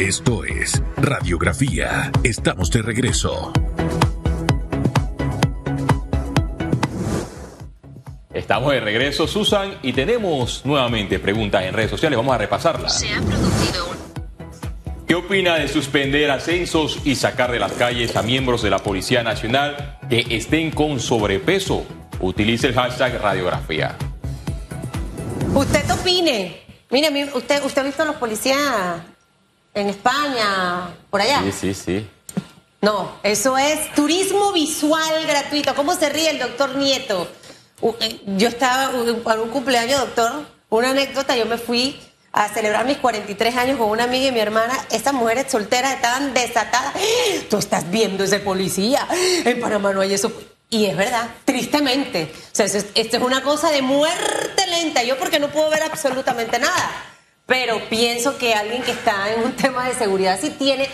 Esto es Radiografía. Estamos de regreso. Estamos de regreso, Susan, y tenemos nuevamente preguntas en redes sociales. Vamos a repasarlas. Se ha producido un ¿Qué opina de suspender ascensos y sacar de las calles a miembros de la Policía Nacional que estén con sobrepeso? Utilice el hashtag radiografía. Usted opine. Mire, usted, usted ha visto a los policías en España, por allá. Sí, sí, sí. No, eso es turismo visual gratuito. ¿Cómo se ríe el doctor Nieto? Eh, Yo estaba para un cumpleaños, doctor, una anécdota, yo me fui a celebrar mis 43 años con una amiga y mi hermana. Estas mujeres solteras estaban desatadas. Tú estás viendo ese policía. En Panamá no hay eso. Y es verdad, tristemente. O sea, esto es una cosa de muerte lenta. Yo porque no puedo ver absolutamente nada. Pero pienso que alguien que está en un tema de seguridad sí tiene.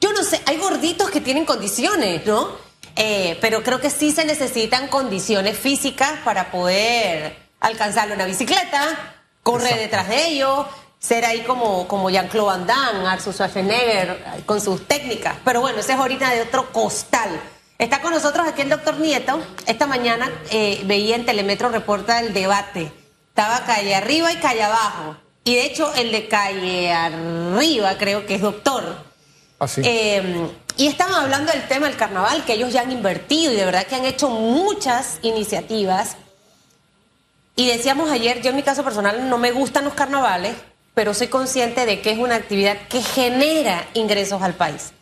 Yo no sé, hay gorditos que tienen condiciones, ¿no? Eh, pero creo que sí se necesitan condiciones físicas para poder alcanzarle una bicicleta, correr detrás de ellos, ser ahí como, como Jean-Claude Van Damme, Arthur Schwarzenegger, eh, con sus técnicas. Pero bueno, ese es ahorita de otro costal. Está con nosotros aquí el doctor Nieto. Esta mañana eh, veía en Telemetro Reporta el debate. Estaba calle arriba y calle abajo. Y de hecho, el de calle arriba creo que es doctor. Así. Eh, y estaban hablando del tema del carnaval, que ellos ya han invertido y de verdad que han hecho muchas iniciativas. Y decíamos ayer, yo en mi caso personal no me gustan los carnavales, pero soy consciente de que es una actividad que genera ingresos al país.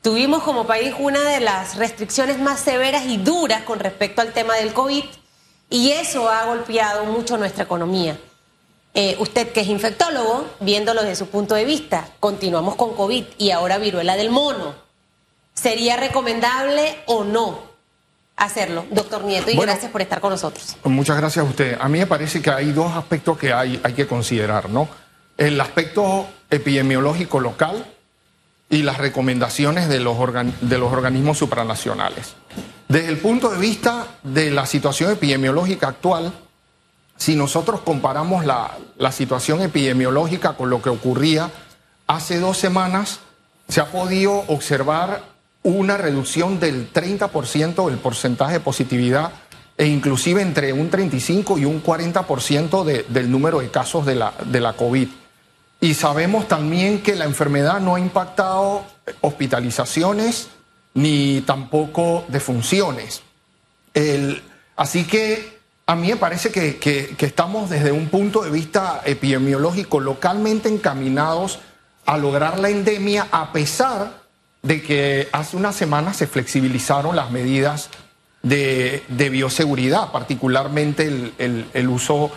Tuvimos como país una de las restricciones más severas y duras con respecto al tema del COVID y eso ha golpeado mucho nuestra economía. Eh, usted que es infectólogo, viéndolo desde su punto de vista, continuamos con COVID y ahora viruela del mono. ¿Sería recomendable o no hacerlo, doctor Nieto? Y Bueno. gracias por estar con nosotros. Muchas gracias a usted. A mí me parece que hay dos aspectos que hay, hay que considerar, ¿no? El aspecto epidemiológico local y las recomendaciones de los, organ- de los organismos supranacionales. Desde el punto de vista de la situación epidemiológica actual, si nosotros comparamos la, situación epidemiológica con lo que ocurría hace dos semanas, se ha podido observar una reducción del 30% del porcentaje de positividad e inclusive entre un 35 y un 40% de- del número de casos de la, de la COVID. Y sabemos también que la enfermedad no ha impactado hospitalizaciones ni tampoco defunciones. El- así que a mí me parece que, estamos desde un punto de vista epidemiológico localmente encaminados a lograr la endemia a pesar de que hace unas semanas se flexibilizaron las medidas de, bioseguridad, particularmente el, el- el uso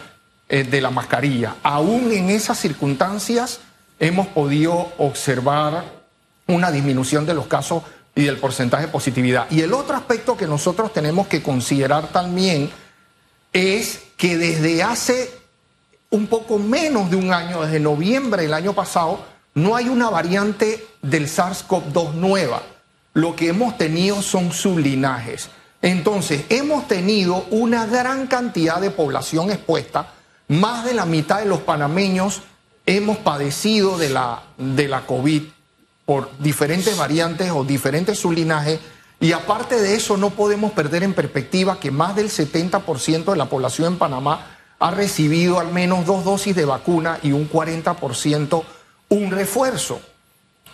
eh, de la mascarilla. Aún en esas circunstancias hemos podido observar una disminución de los casos y del porcentaje de positividad. Y el otro aspecto que nosotros tenemos que considerar también es que desde hace un poco menos de un año, desde noviembre del año pasado, no hay una variante del SARS-CoV-2 nueva. Lo que hemos tenido son sublinajes. Entonces, hemos tenido una gran cantidad de población expuesta. Más de la mitad de los panameños hemos padecido de la, de la COVID por diferentes variantes o diferentes sublinajes. Y aparte de eso, no podemos perder en perspectiva que más del 70% de la población en Panamá ha recibido al menos dos dosis de vacuna y un 40% un refuerzo.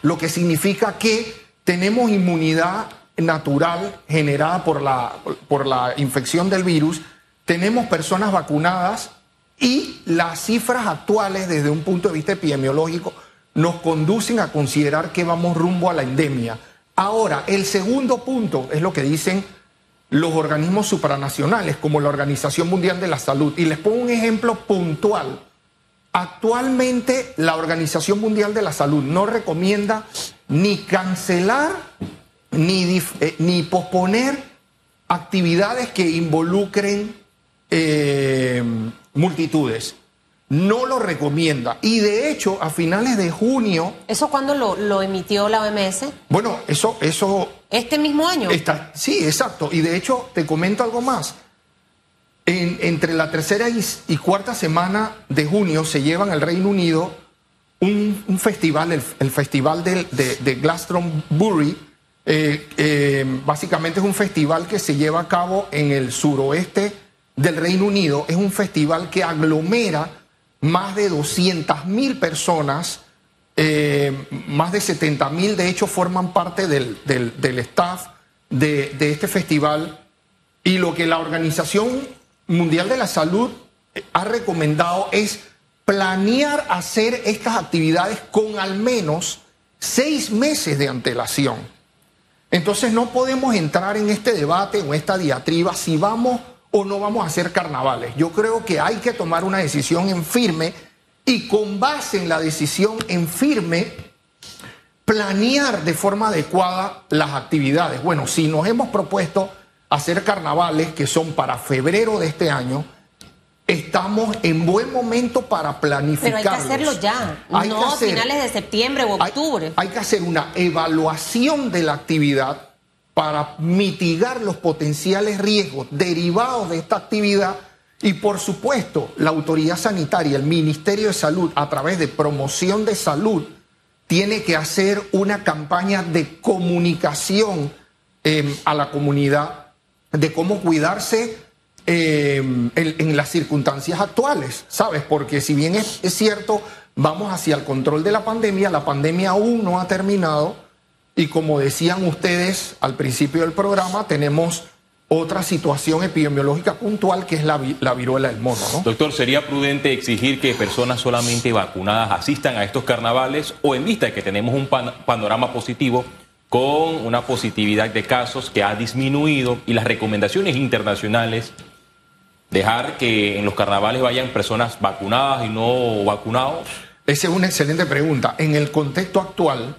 Lo que significa que tenemos inmunidad natural generada por la, por la infección del virus, tenemos personas vacunadas y las cifras actuales desde un punto de vista epidemiológico nos conducen a considerar que vamos rumbo a la endemia. Ahora, el segundo punto es lo que dicen los organismos supranacionales, como la Organización Mundial de la Salud. Y les pongo un ejemplo puntual. Actualmente la Organización Mundial de la Salud no recomienda ni cancelar ni, eh, ni posponer actividades que involucren eh, multitudes. No lo recomienda. Y de hecho, a finales de junio, ¿Eso cuándo lo, lo emitió la OMS? bueno, eso, eso ¿Este mismo año? Está, sí, exacto. Y de hecho, te comento algo más. En- entre la tercera y, y cuarta semana de junio se lleva en el Reino Unido un, un festival, el, el festival de, de, de Glastonbury, eh, eh, básicamente es un festival que se lleva a cabo en el suroeste del Reino Unido. Es un festival que aglomera más de 200 mil personas, eh, más de 70 mil de hecho forman parte del, del, staff de, de este festival. Y lo que la Organización Mundial de la Salud ha recomendado es planear hacer estas actividades con al menos seis meses de antelación. Entonces no podemos entrar en este debate o esta diatriba si vamos o no vamos a hacer carnavales. Yo creo que hay que tomar una decisión en firme y con base en la decisión en firme planear de forma adecuada las actividades. Bueno, si nos hemos propuesto hacer carnavales que son para febrero de este año, estamos en buen momento para planificar. Pero hay que hacerlo ya, Hay no a finales de septiembre o Hay- octubre. Hay, que hacer una evaluación de la actividad para mitigar los potenciales riesgos derivados de esta actividad y por supuesto la autoridad sanitaria, el Ministerio de Salud a través de promoción de salud tiene que hacer una campaña de comunicación eh, a la comunidad de cómo cuidarse eh, en, las circunstancias actuales, ¿sabes? Porque si bien es cierto, vamos hacia el control de la pandemia, la pandemia aún no ha terminado y como decían ustedes al principio del programa, tenemos otra situación epidemiológica puntual que es la, la viruela del mono, ¿no? Doctor, ¿sería prudente exigir que personas solamente vacunadas asistan a estos carnavales o en vista de que tenemos un pan- panorama positivo con una positividad de casos que ha disminuido y las recomendaciones internacionales, dejar que en los carnavales vayan personas vacunadas y no vacunados? Esa es una excelente pregunta. En el contexto actual,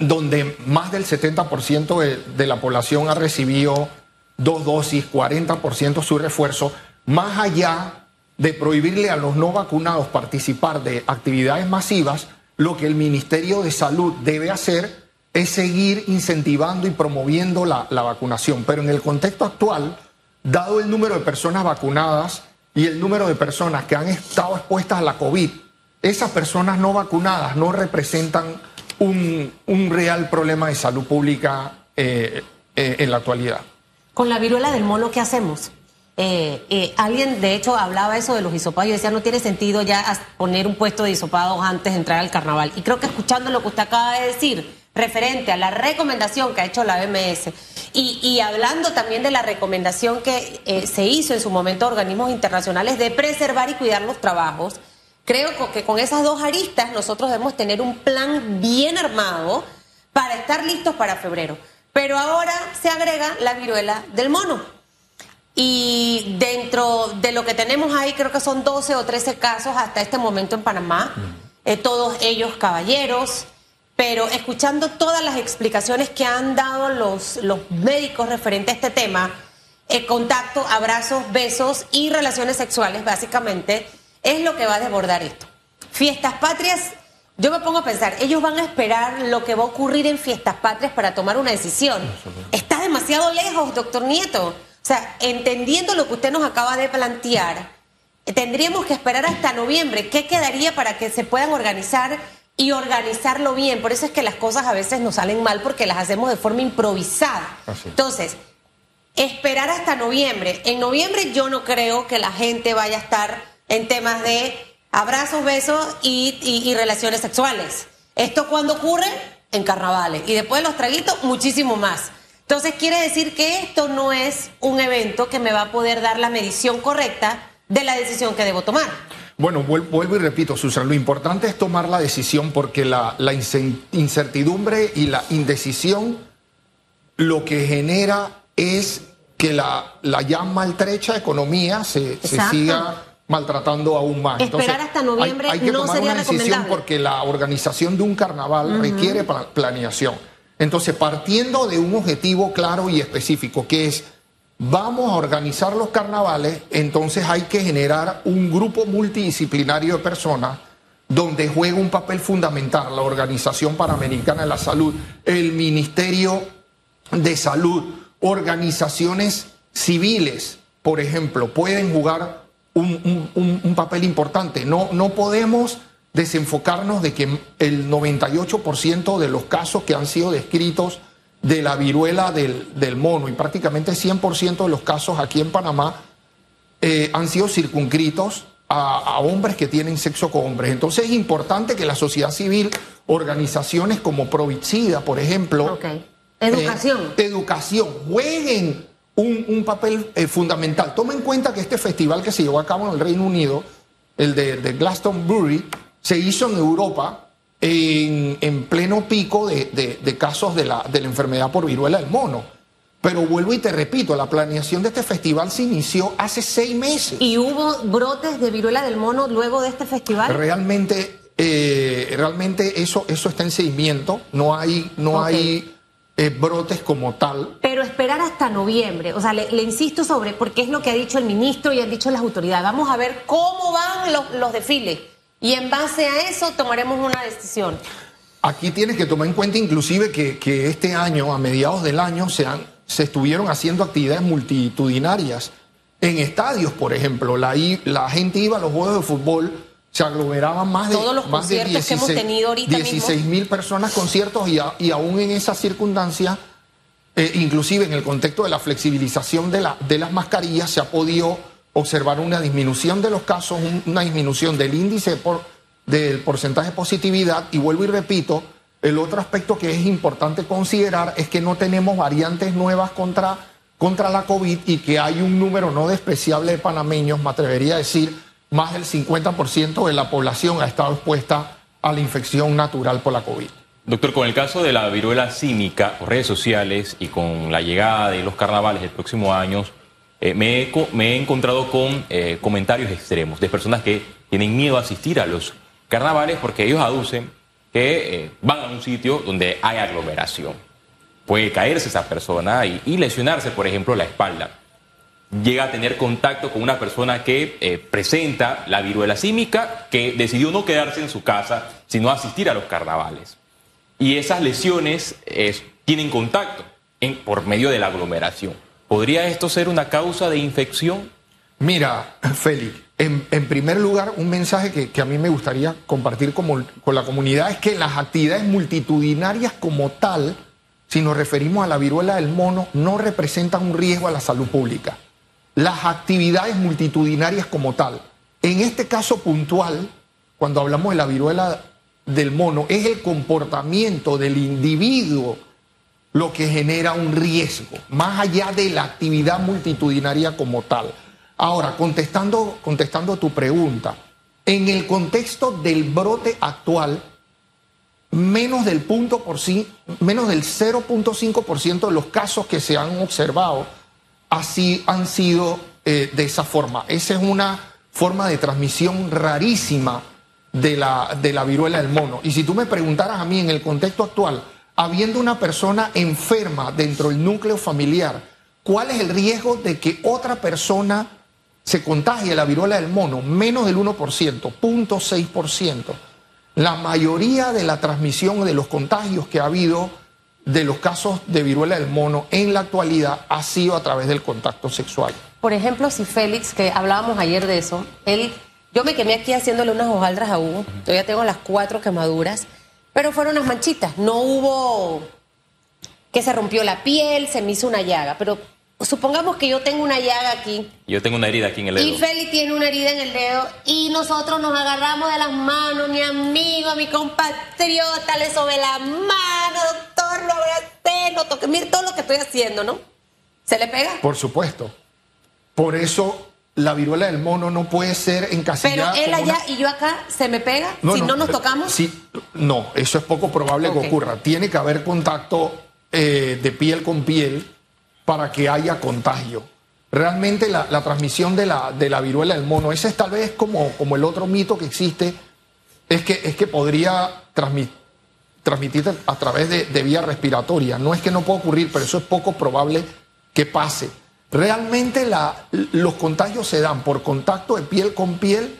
donde más del 70% de, de la población ha recibido dos dosis, 40% su refuerzo, más allá de prohibirle a los no vacunados participar de actividades masivas, lo que el Ministerio de Salud debe hacer es seguir incentivando y promoviendo la, la vacunación. Pero en el contexto actual, dado el número de personas vacunadas y el número de personas que han estado expuestas a la COVID, esas personas no vacunadas no representan un, un real problema de salud pública eh, eh, en la actualidad. Con la viruela del mono, ¿qué hacemos? Eh, alguien, de hecho, hablaba eso de los hisopados y decía, no tiene sentido ya poner un puesto de hisopados antes de entrar al carnaval. Y creo que escuchando lo que usted acaba de decir, referente a la recomendación que ha hecho la OMS y, y hablando también de la recomendación que se hizo en su momento a organismos internacionales de preservar y cuidar los trabajos, creo que con esas dos aristas nosotros debemos tener un plan bien armado para estar listos para febrero. Pero ahora se agrega la viruela del mono. Y dentro de lo que tenemos ahí, creo que son 12 o 13 casos hasta este momento en Panamá, eh, todos ellos caballeros, pero escuchando todas las explicaciones que han dado los, los médicos referente a este tema, eh, contacto, abrazos, besos y relaciones sexuales, básicamente, es lo que va a desbordar esto. Fiestas patrias, yo me pongo a pensar, ellos van a esperar lo que va a ocurrir en fiestas patrias para tomar una decisión. Está demasiado lejos, doctor Nieto. O sea, entendiendo lo que usted nos acaba de plantear, tendríamos que esperar hasta noviembre. ¿Qué quedaría para que se puedan organizar y organizarlo bien? Por eso es que las cosas a veces nos salen mal porque las hacemos de forma improvisada. Así. Entonces, esperar hasta noviembre. En noviembre yo no creo que la gente vaya a estar en temas de abrazos, besos y, y- y relaciones sexuales. ¿Esto cuando ocurre? En carnavales. Y después de los traguitos, muchísimo más. Entonces quiere decir que esto no es un evento que me va a poder dar la medición correcta de la decisión que debo tomar. Bueno, vuel- vuelvo y repito, Susan, lo importante es tomar la decisión porque la, la incertidumbre y la indecisión lo que genera es que la, la ya maltrecha economía se, se siga maltratando aún más. Esperar hasta noviembre hay, hay que no tomar sería una decisión porque la organización de un carnaval requiere pla- planeación. Entonces, partiendo de un objetivo claro y específico, que es vamos a organizar los carnavales, entonces hay que generar un grupo multidisciplinario de personas donde juega un papel fundamental la Organización Panamericana de la Salud, el Ministerio de Salud, organizaciones civiles, por ejemplo, pueden jugar un, un- papel importante. No, no podemos desenfocarnos de que el 98% de los casos que han sido descritos de la viruela del, del mono y prácticamente 100% de los casos aquí en Panamá eh, han sido circunscritos a, a hombres que tienen sexo con hombres. Entonces es importante que la sociedad civil, organizaciones como Provicida, por ejemplo. Educación. eh, educación, jueguen un, un papel eh, fundamental. Toma en cuenta que este festival que se llevó a cabo en el Reino Unido, el de, de Glastonbury, se hizo en Europa en, en pleno pico de, de- de casos de la, de la enfermedad por viruela del mono. Pero vuelvo y te repito, la planeación de este festival se inició hace seis meses. ¿Y hubo brotes de viruela del mono luego de este festival? Realmente, eh, realmente eso, eso está en seguimiento. No hay, no hay eh, brotes como tal. Pero esperar hasta noviembre, o sea, le, le insisto sobre, porque es lo que ha dicho el ministro y han dicho las autoridades. Vamos a ver cómo van los, los desfiles y en base a eso tomaremos una decisión. Aquí tienes que tomar en cuenta inclusive que, que este año, a mediados del año, se, han- se estuvieron haciendo actividades multitudinarias en estadios, por ejemplo. La, la gente iba a los juegos de fútbol, se aglomeraban más de, Todos los más de conciertos que hemos tenido ahorita mismo. 16 mil personas conciertos y, a- y aún en esa circunstancia, eh, inclusive en el contexto de la flexibilización de, la, de las mascarillas, se ha podido observar una disminución de los casos, un- una disminución del índice por, del porcentaje de positividad. Y vuelvo y repito, el otro aspecto que es importante considerar es que no tenemos variantes nuevas contra, contra la COVID y que hay un número no despreciable de panameños, me atrevería a decir, más del 50% de la población ha estado expuesta a la infección natural por la COVID. Doctor, con el caso de la viruela símica, por redes sociales y con la llegada de los carnavales del próximo año, eh, me, he, me he encontrado con eh, comentarios extremos de personas que tienen miedo a asistir a los carnavales porque ellos aducen que eh, van a un sitio donde hay aglomeración. Puede caerse esa persona y lesionarse, por ejemplo, la espalda. Llega a tener contacto con una persona que eh, presenta la viruela símica, que decidió no quedarse en su casa, sino asistir a los carnavales y esas lesiones tienen contacto por medio de la aglomeración. ¿Podría esto ser una causa de infección? Mira, Félix, en, primer lugar, un mensaje que, a mí me gustaría compartir con la comunidad es que las actividades multitudinarias como tal, si nos referimos a la viruela del mono, no representan un riesgo a la salud pública. Las actividades multitudinarias como tal, en este caso puntual, cuando hablamos de la viruela del mono, es el comportamiento del individuo lo que genera un riesgo, más allá de la actividad multitudinaria como tal. Ahora, contestando, contestando tu pregunta, en el contexto del brote actual, menos del punto por menos del 0.5% de los casos que se han observado así han sido eh, de esa forma. Esa es una forma de transmisión rarísima de la, de la viruela del mono. Y si tú me preguntaras a mí en el contexto actual, habiendo una persona enferma dentro del núcleo familiar, ¿cuál es el riesgo de que otra persona se contagie la viruela del mono? Menos del 1%, 0.6%. La mayoría de la transmisión de los contagios que ha habido de los casos de viruela del mono en la actualidad ha sido a través del contacto sexual. Por ejemplo, si Félix, que hablábamos ayer de eso, él, yo me quemé aquí haciéndole unas hojaldras a Hugo, todavía tengo las cuatro quemaduras, pero fueron unas manchitas, no hubo que se rompió la piel, se me hizo una llaga, pero supongamos que yo tengo una llaga aquí Yo tengo una herida aquí en el dedo. y Félix tiene una herida en el dedo y nosotros nos agarramos de las manos, mi amigo, mi compatriota, le sobe la mano, doctor, lo abracé, lo toqué, mire todo lo que estoy haciendo, ¿no? ¿Se le pega? Por supuesto. Por eso la viruela del mono no puede ser Pero encasillada. él como allá una- y yo acá, ¿se me pega? si no nos tocamos. sí, no, eso es poco probable que ocurra. Tiene que haber contacto eh, de piel con piel para que haya contagio. Realmente la, la transmisión de la, de la viruela del mono, ese es tal vez como, como el otro mito que existe, es que, es que podría transmi- transmitirse a través de, vía respiratoria. No es que no pueda ocurrir, pero eso es poco probable que pase. Realmente los contagios se dan por contacto de piel con piel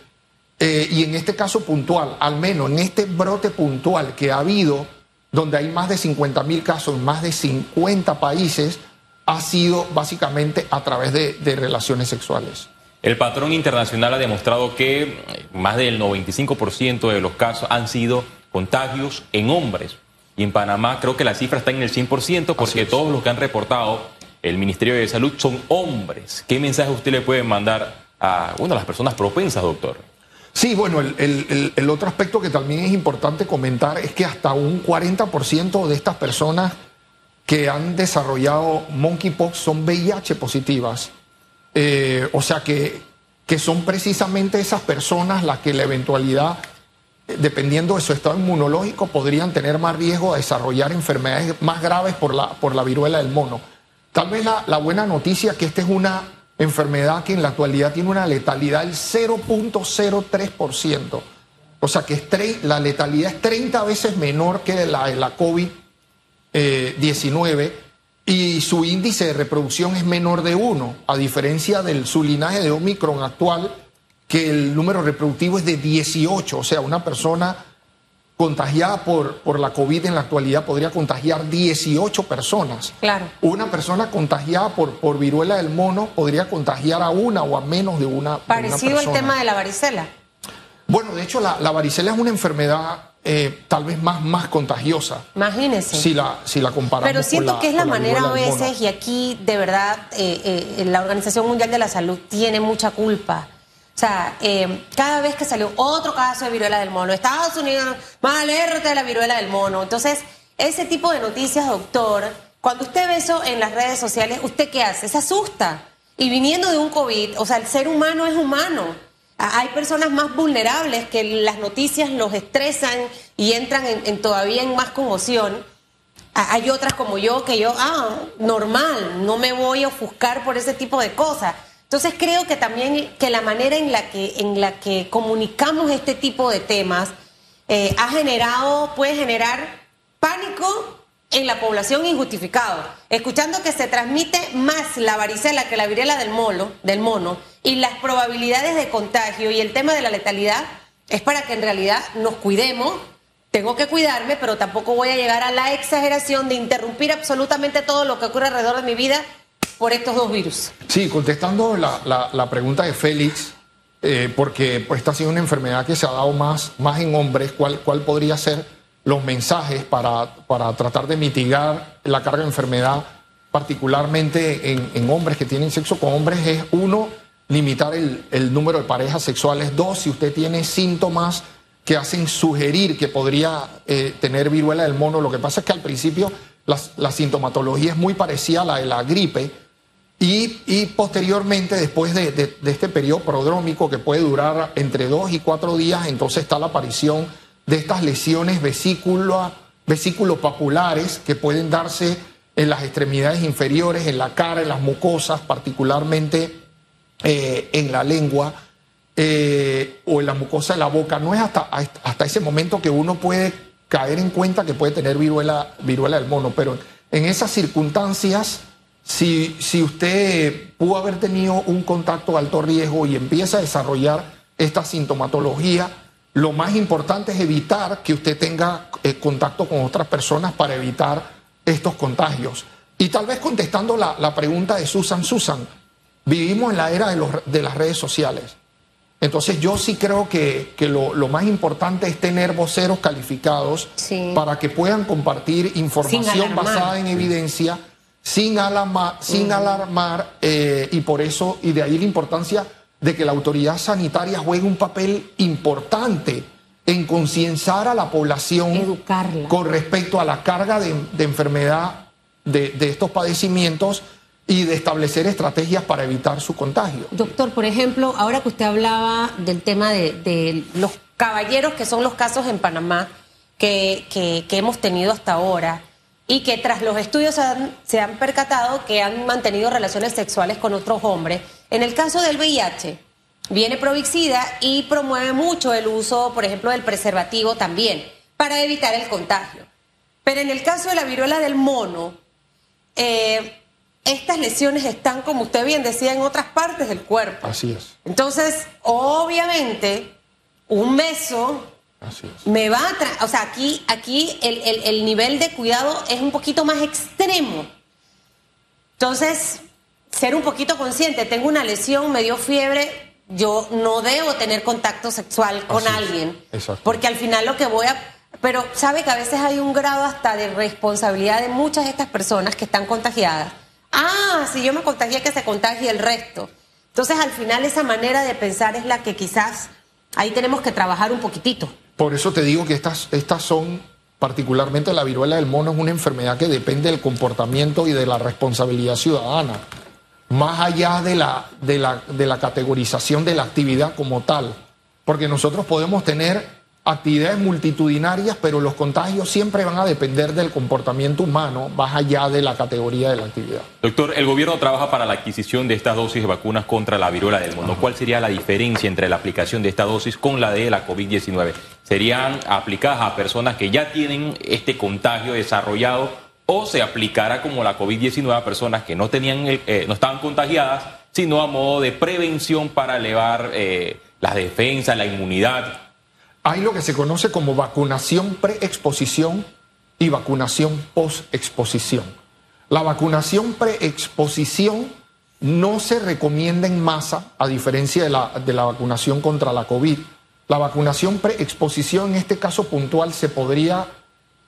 eh, y en este caso puntual, al menos en este brote puntual que ha habido, donde hay más de 50 mil casos en más de 50 países, ha sido básicamente a través de, de relaciones sexuales. El patrón internacional ha demostrado que eh, más del 95% de los casos han sido contagios en hombres. Y en Panamá creo que la cifra está en el 100% porque todos los que han reportado el Ministerio de Salud son hombres. ¿Qué mensaje usted le puede mandar a, bueno, a las personas propensas, doctor? Sí, bueno, el, el, el, otro aspecto que también es importante comentar es que hasta un 40% de estas personas que han desarrollado monkeypox son VIH positivas. Eh, o sea que, que son precisamente esas personas las que la eventualidad, dependiendo de su estado inmunológico, podrían tener más riesgo de desarrollar enfermedades más graves por la, por la viruela del mono. Tal vez la, la buena noticia es que esta es una enfermedad que en la actualidad tiene una letalidad del 0.03%. O sea que la letalidad es 30 veces menor que la de la COVID-19 y su índice de reproducción es menor de 1, a diferencia del su linaje de Omicron actual, que el número reproductivo es de 18. O sea, una persona contagiada por, por la COVID en la actualidad podría contagiar 18 personas. Claro. Una persona contagiada por, por viruela del mono podría contagiar a una o a menos de una. Parecido al tema de la varicela. Bueno, de hecho, la, la varicela es una enfermedad eh, tal vez más, más contagiosa. Imagínese. Si la, si la comparamos Pero siento con la, que es la con manera a veces, y aquí de verdad eh, eh, la Organización Mundial de la Salud tiene mucha culpa. O sea, eh, cada vez que salió otro caso de viruela del mono, Estados Unidos, más alerta de la viruela del mono. Entonces, ese tipo de noticias, doctor, cuando usted ve eso en las redes sociales, ¿usted qué hace? Se asusta. Y viniendo de un COVID, o sea, el ser humano es humano. A- Hay personas más vulnerables que las noticias los estresan y entran en, en todavía en más conmoción. A- Hay otras como yo que yo, ah, normal, no me voy a ofuscar por ese tipo de cosas. Entonces creo que también que la manera en la que, en la que comunicamos este tipo de temas eh, ha generado, puede generar pánico en la población injustificado. Escuchando que se transmite más la varicela que la viruela del mono, del mono y las probabilidades de contagio y el tema de la letalidad es para que en realidad nos cuidemos. Tengo que cuidarme, pero tampoco voy a llegar a la exageración de interrumpir absolutamente todo lo que ocurre alrededor de mi vida por estos dos virus. Sí, contestando la, la- pregunta de Félix, eh, porque pues, esta ha sido una enfermedad que se ha dado más, más en hombres, ¿cuál, cuál podría ser los mensajes para, para tratar de mitigar la carga de enfermedad, particularmente en, hombres que tienen sexo con hombres? Es uno, limitar el, el número de parejas sexuales. Dos, si usted tiene síntomas que hacen sugerir que podría eh, tener viruela del mono, lo que pasa es que al principio la sintomatología es muy parecida a la de la gripe, y, posteriormente, después de, este periodo prodrómico que puede durar entre dos y cuatro días, entonces está la aparición de estas lesiones vesícula, vesículopapulares que pueden darse en las extremidades inferiores, en la cara, en las mucosas, particularmente eh, en la lengua eh, o en la mucosa de la boca. No es hasta, hasta ese momento que uno puede caer en cuenta que puede tener viruela, viruela del mono, pero en esas circunstancias, si, si usted pudo haber tenido un contacto de alto riesgo y empieza a desarrollar esta sintomatología, lo más importante es evitar que usted tenga eh, contacto con otras personas para evitar estos contagios. Y tal vez contestando la, la pregunta de Susan, Susan, vivimos en la era de, los, de las redes sociales. Entonces yo sí creo que, que lo, lo, más importante es tener voceros calificados Sí. para que puedan compartir información basada en evidencia, sin, sin alarmar, eh, y por eso, y de ahí la importancia de que la autoridad sanitaria juegue un papel importante en concienciar a la población Educarla. con respecto a la carga de, de enfermedad de, de estos padecimientos y de establecer estrategias para evitar su contagio. Doctor, por ejemplo, ahora que usted hablaba del tema de, de los caballeros, que son los casos en Panamá que, que- que hemos tenido hasta ahora, y que tras los estudios han- se han percatado que han mantenido relaciones sexuales con otros hombres. En el caso del VIH, viene Provixida y promueve mucho el uso, por ejemplo, del preservativo también, para evitar el contagio. Pero en el caso de la viruela del mono, eh, estas lesiones están, como usted bien decía, en otras partes del cuerpo. Así es, Entonces, obviamente, un beso así es. me va a... tra- O sea, aquí, aquí el, el- el nivel de cuidado es un poquito más extremo. Entonces, ser un poquito consciente. Tengo una lesión, me dio fiebre, yo no debo tener contacto sexual con Así alguien. Exacto. Porque al final lo que voy a... Pero sabe que a veces hay un grado hasta de responsabilidad de muchas de estas personas que están contagiadas. Ah, si yo me contagié, que se contagie el resto. Entonces al final esa manera de pensar es la que quizás ahí tenemos que trabajar un poquitito. Por eso te digo que estas, estas son, particularmente la viruela del mono, es una enfermedad que depende del comportamiento y de la responsabilidad ciudadana, más allá de la, de la, de la categorización de la actividad como tal. Porque nosotros podemos tener actividades multitudinarias, pero los contagios siempre van a depender del comportamiento humano, más allá de la categoría de la actividad. Doctor, el gobierno trabaja para la adquisición de estas dosis de vacunas contra la viruela del mono. ¿Cuál sería la diferencia entre la aplicación de esta dosis con la de la COVID-19? ¿Serían aplicadas a personas que ya tienen este contagio desarrollado o se aplicará como la COVID-19 a personas que no, tenían, el- eh, no estaban contagiadas, sino a modo de prevención para elevar eh, las defensas, la inmunidad? Hay lo que se conoce como vacunación preexposición y vacunación postexposición. La vacunación preexposición no se recomienda en masa, a diferencia de la, de la vacunación contra la COVID. La vacunación preexposición, en este caso puntual, se podría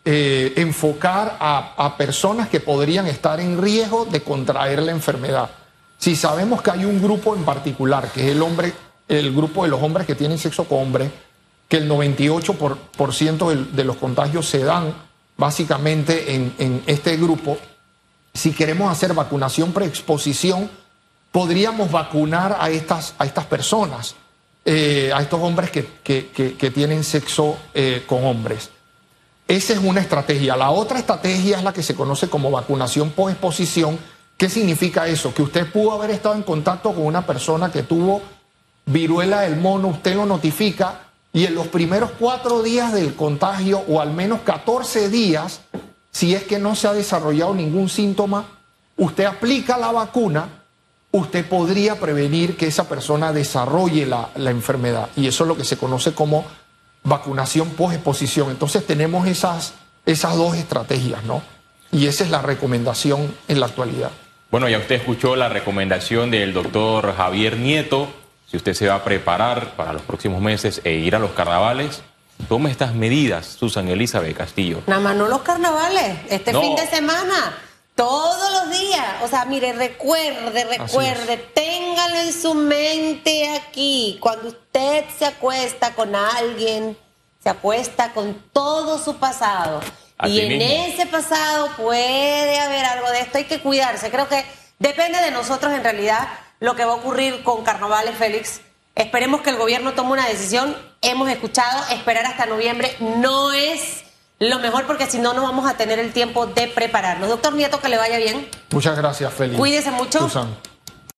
eh, enfocar a, a personas que podrían estar en riesgo de contraer la enfermedad. Si sabemos que hay un grupo en particular, que es el hombre, el grupo de los hombres que tienen sexo con hombres, que el 98% por, por ciento del- de los contagios se dan básicamente en, en este grupo, si queremos hacer vacunación preexposición, podríamos vacunar a estas, a estas personas, eh, a estos hombres que, que- que- tienen sexo eh, con hombres. Esa es una estrategia. La otra estrategia es la que se conoce como vacunación posexposición. ¿Qué significa eso? Que usted pudo haber estado en contacto con una persona que tuvo viruela del mono, usted lo notifica y en los primeros cuatro días del contagio o al menos 14 días, si es que no se ha desarrollado ningún síntoma, usted aplica la vacuna, usted podría prevenir que esa persona desarrolle la, la enfermedad. Y eso es lo que se conoce como vacunación post-exposición. Entonces tenemos esas, esas dos estrategias, ¿no? Y esa es la recomendación en la actualidad. Bueno, ya usted escuchó la recomendación del doctor Javier Nieto. Si usted se va a preparar para los próximos meses e ir a los carnavales, tome estas medidas, Susan Elizabeth Castillo. Nada más no los carnavales, este No. fin de semana, todos los días. O sea, mire, recuerde, recuerde, téngalo en su mente aquí. Cuando usted se acuesta con alguien, se acuesta con todo su pasado. Y en mismo. ese pasado puede haber algo de esto, hay que cuidarse. Creo que depende de nosotros en realidad lo que va a ocurrir con carnavales, Félix. Esperemos que el gobierno tome una decisión. Hemos escuchado, esperar hasta noviembre no es lo mejor porque si no, no vamos a tener el tiempo de prepararnos. Doctor Nieto, que le vaya bien. Muchas gracias, Félix. Cuídese mucho. Susan.